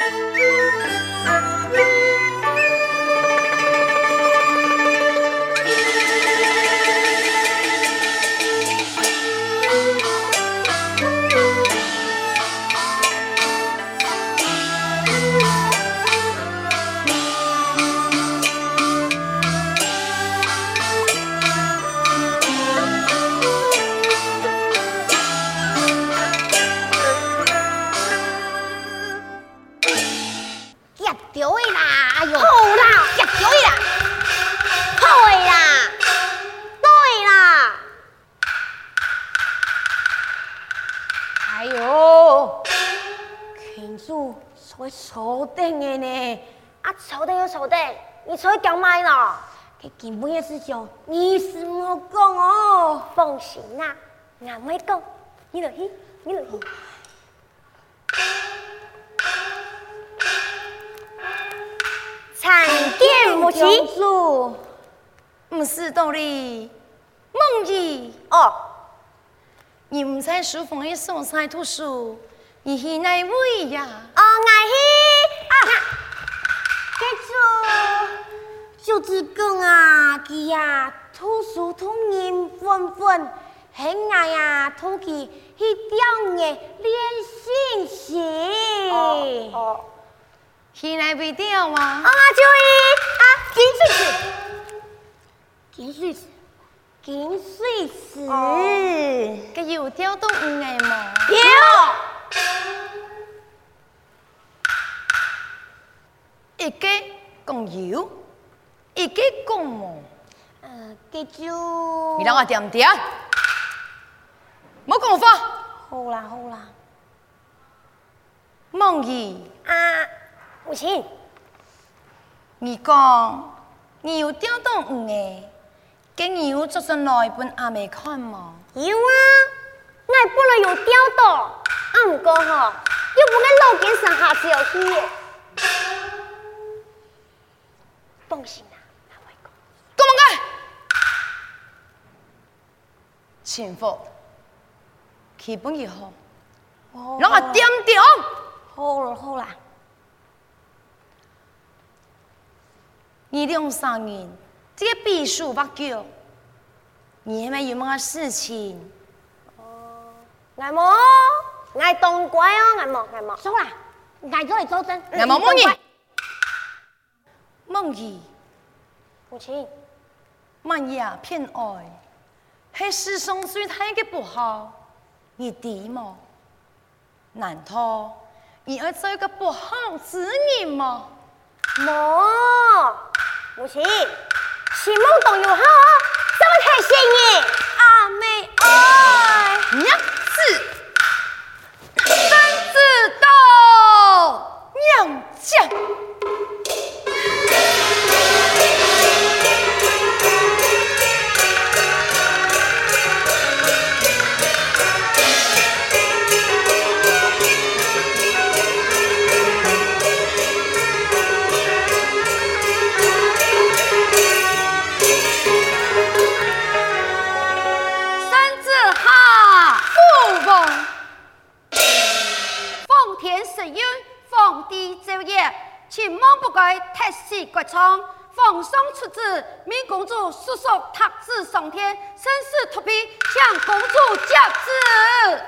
Música 根本也是叫你是莫讲哦，放心啊，我没讲，你来去，你来去。参见母亲。主，唔是道理，梦儿哦，你唔在书房里送菜读书，你是哪位呀？哦，我是啊，记住。就是讲啊，佢呀，读书读人分分，很爱呀，读佢去雕嘅练心性。哦，现在会雕吗？啊，就伊啊，金水子，金水子，金水寺，佢有雕到五个吗？有，一个讲油。一个公母，呃，记住。你让我点点，冇讲话。好啦好啦，梦儿啊，母亲，你讲你有调动五个，给牛做成哪一本阿妹看吗？有啊，我本来有调动，啊唔过吼，又不跟老根生下小气。放心。幸福，基本也好，哦、让我点点。好了好了，你两三年，这个秘书不叫，你系咪有么事情？哦，爱冇，爱当乖哦，爱冇爱冇。收啦，爱做来做真。爱冇梦儿，梦怡，母亲，万呀偏爱。是世上最大的不好，你知吗？难道你要做一个不好子女吗？冇，母亲，心目中有好啊，这么开心耶！阿妹爱，娘子，三字到，娘家。国昌，皇上出旨，命公主速速特旨上天，生死托庇，向公主接旨。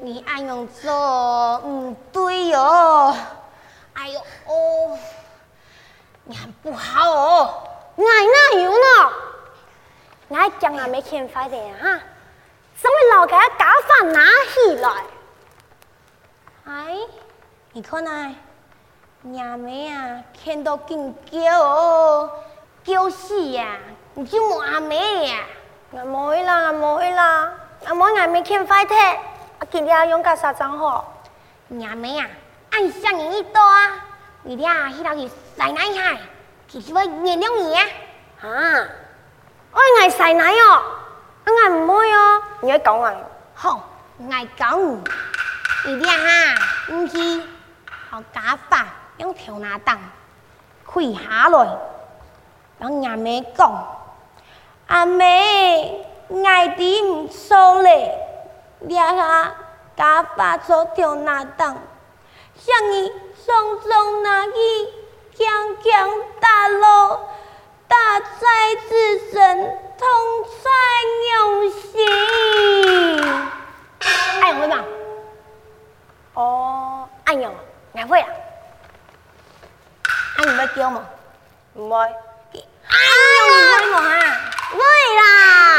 你爱用做唔对哦。哎呦哦，你很不好哦。奶哪有呢？奶讲还没欠费的哈，什么老给他搞饭拿起来？哎，你看呐，娘妹啊，看到更叫哦，叫死呀！你就摸阿妹呀？我唔会啦，我唔会啦，我冇阿妹欠费的，我今日用个啥账号？阿妹啊，按上你一刀啊，你俩去到去塞奶海，其实我原谅你啊。啊，我爱塞奶哦，我爱唔会哦，你爱讲啊？好，爱讲。你俩哈，唔去，好假发用条拿当，跪下来，让阿妹讲。阿妹，爱的唔错嘞，俩下假发做条拿当，像你种种那个强强大路，大哉之神，通在用心。哎，会吗？哦，哎呦，爱会啊？哎，你要叫吗？唔会。哎？会啦。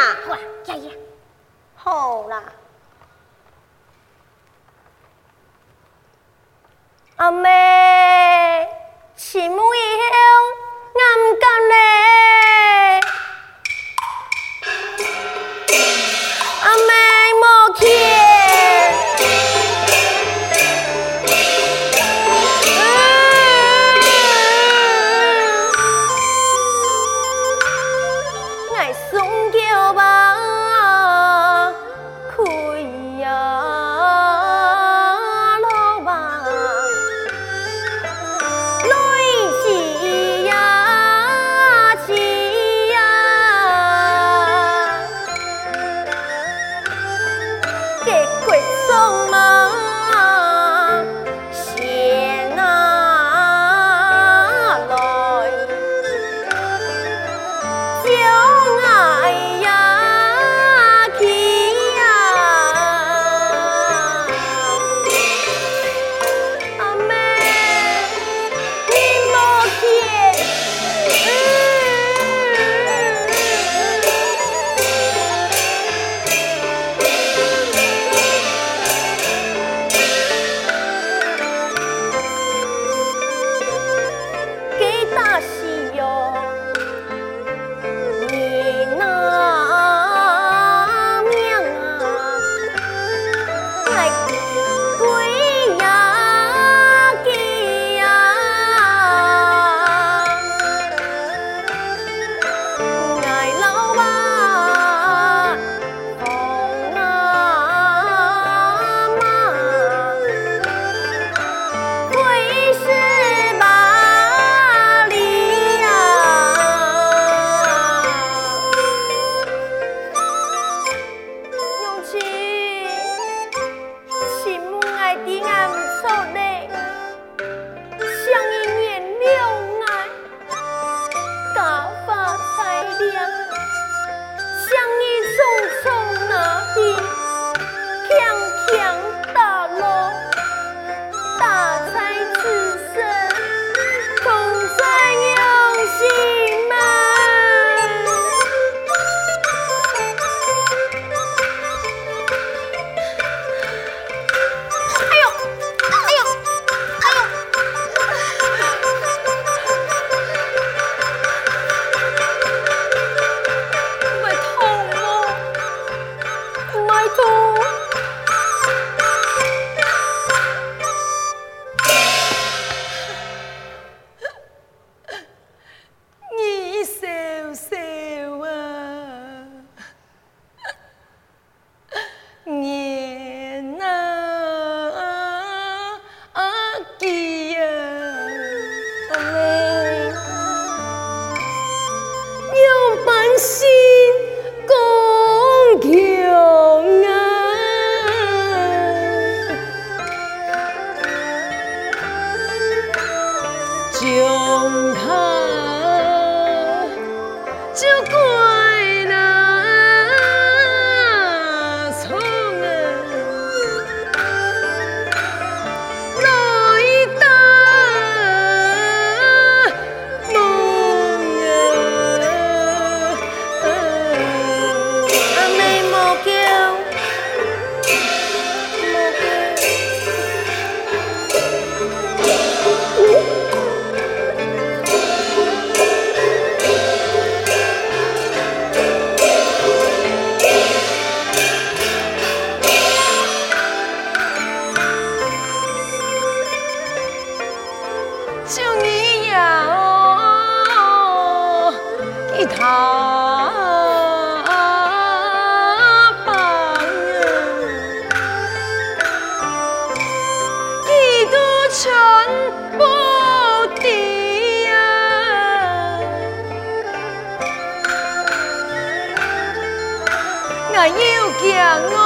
娘！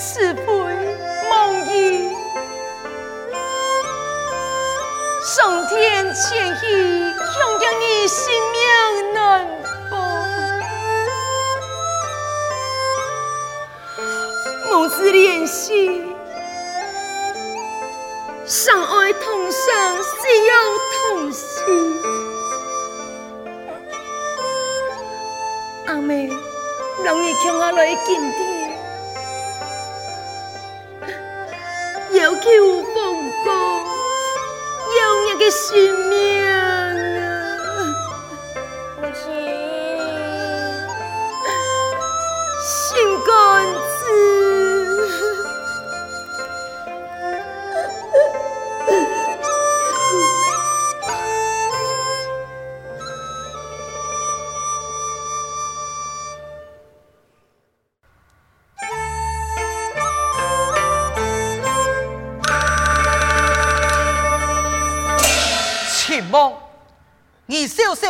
慈悲梦毅上天且喜强将你性命难保母子连心相爱同生死又同心。阿妹让你求我来进天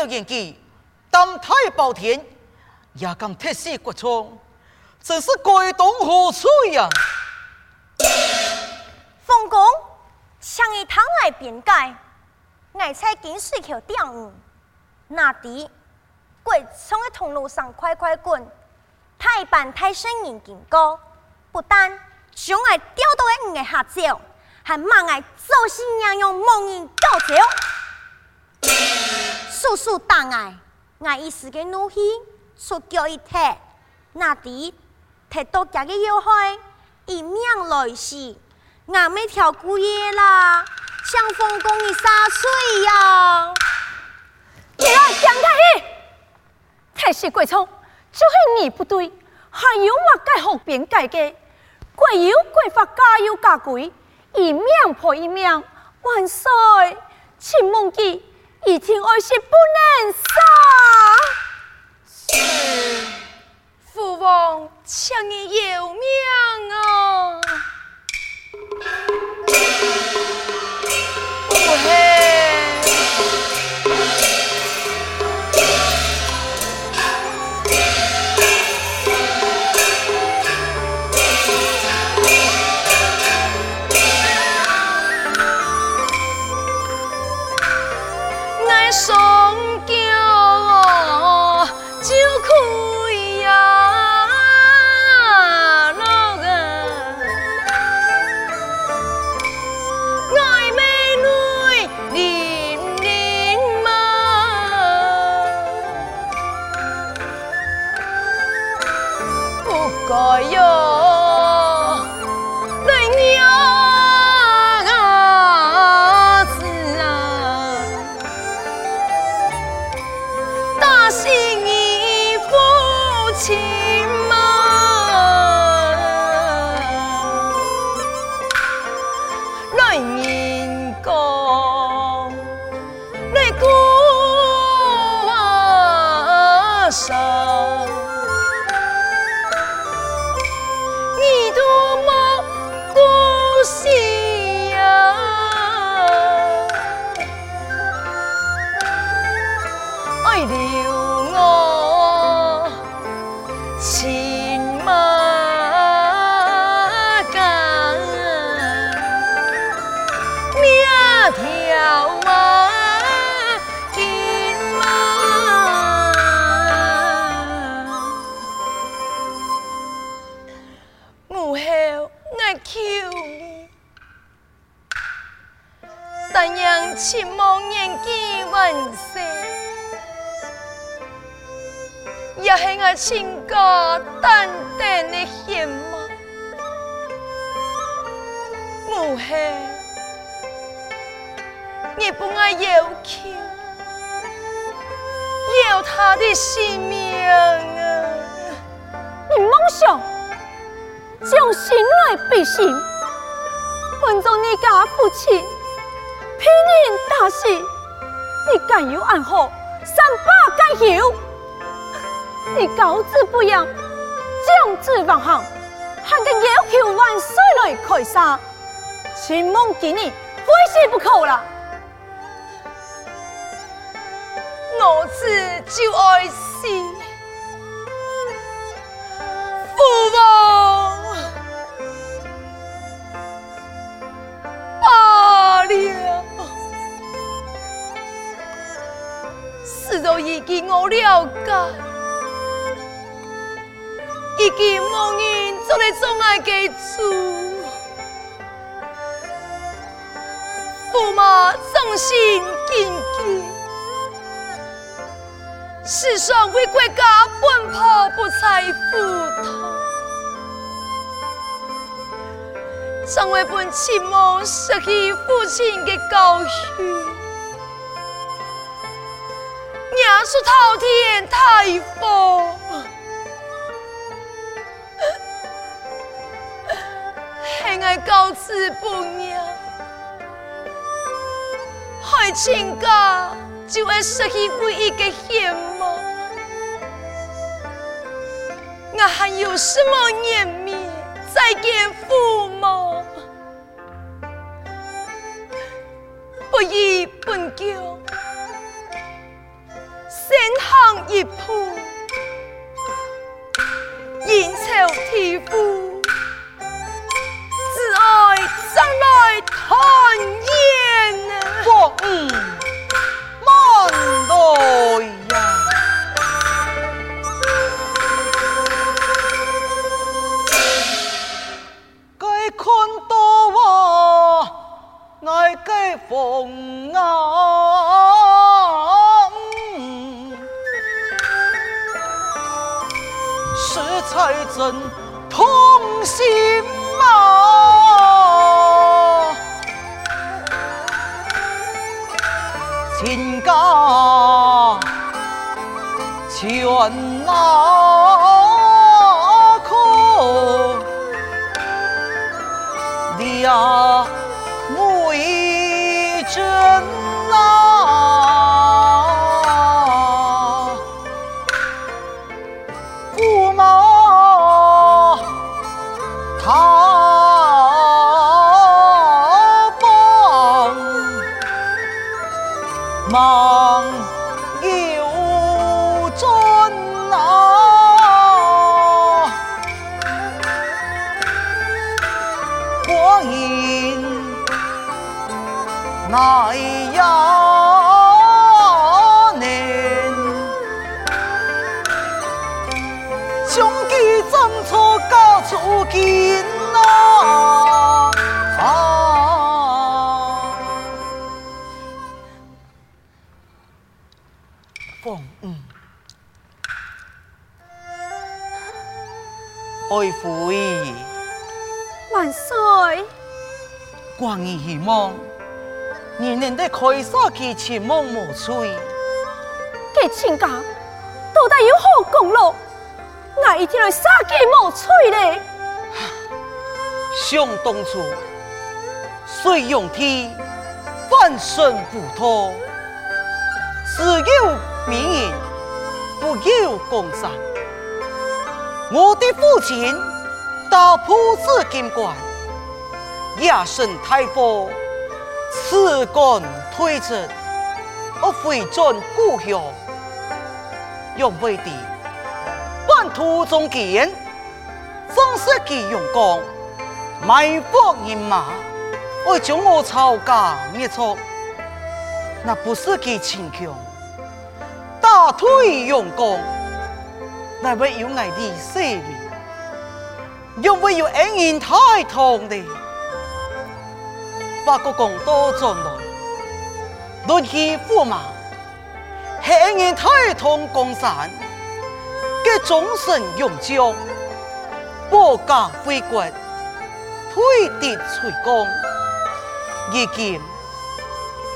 小小年纪，胆大包天，也敢铁石骨冲，真是该当何罪呀？凤公，像一趟来边界，爱在金水口钓鱼，那地鬼从的通路上快快滚，太板太声音经过，不但将爱钓到的鱼下酒，还骂爱走心娘用梦影搞酒。叔叔大爱，爱一时的怒气出叫一踢，那地踢到家的要害，一命来时，俺没条姑爷啦，像风公的沙水呀！你来讲他去，太师贵聪，就是你不对，还有我改好边改的，贵有贵法，家有家规，一命破一命，万岁，请忘记。一天二十不能少。Go yo ideal. 也是我亲家淡淡的羡慕。母后，你不爱要求，要他的性命啊！你妄想将心来比心，换做你家父亲。拼命打死，你敢有暗号？三把敢有？你高志不扬，将子望行，还个要求万岁来开杀，秦梦见你非死不可了。我只就爱死，父王罢了。事都已经我了解，已经无人做来总爱给主，驸马忠心耿耿，时常为国家奔波不才糊涂，常为本亲母失去父亲的教育。娘是滔天大风，爱告辞不娘，害亲家就会失去唯一的羡慕，我还有什么颜面再见父母？不依本教。先行一步，应酬天父，来团圆啊！国五万代呀，该看到我，爱该逢啊！才真痛心全万岁！光儿希望年年的开杀期前梦无催，给亲家到底有何功劳？哪一天来杀鸡无催呢？想当初，隋炀帝翻身不脱，只有名言，不有江山。我的父亲大铺子金冠，亚圣太傅辞官退职，而回转故乡，用为的半途中间，正是其用功埋伏人马，而将我曹家灭族，那不是其逞强，大腿用功。那位有爱的生命，又会有恩人太痛的，把个公道转来，论起驸马，黑人太通江山，给终身永将，保家卫国，推敌垂纲，如今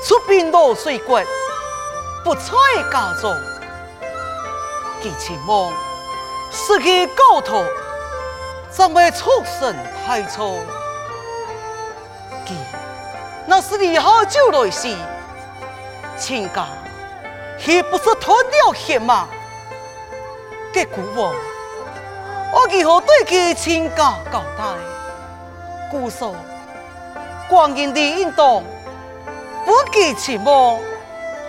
出兵罗水国，不在家中，其情梦失去高头，怎会出身太错？那是你好久来时，亲家岂不是吞了血吗？给国王，我如何对其亲家交代？姑说，光阴的运动，不计其谋，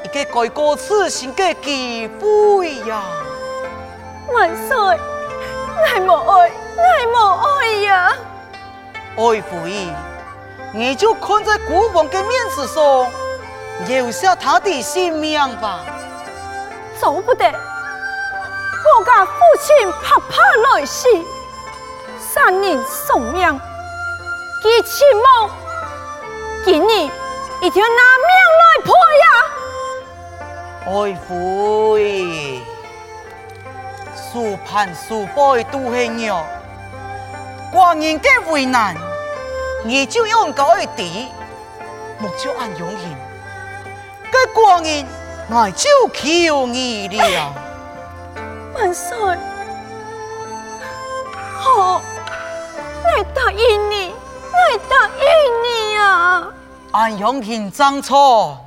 一个改过自新的机会呀！万岁，爱莫爱，爱莫爱呀！爱父义。你就看在国王的面子上，留下他的性命吧。走不得，我家父亲拍拍来世，三年送命，几千万，今日一定要拿命来赔呀！爱父，数盼数拜都系鸟，寡人嘅为难。你就用高一地，莫就按用心。该光阴，我就求你了。万岁，好，我答应你，我答应你啊。按用心，张错。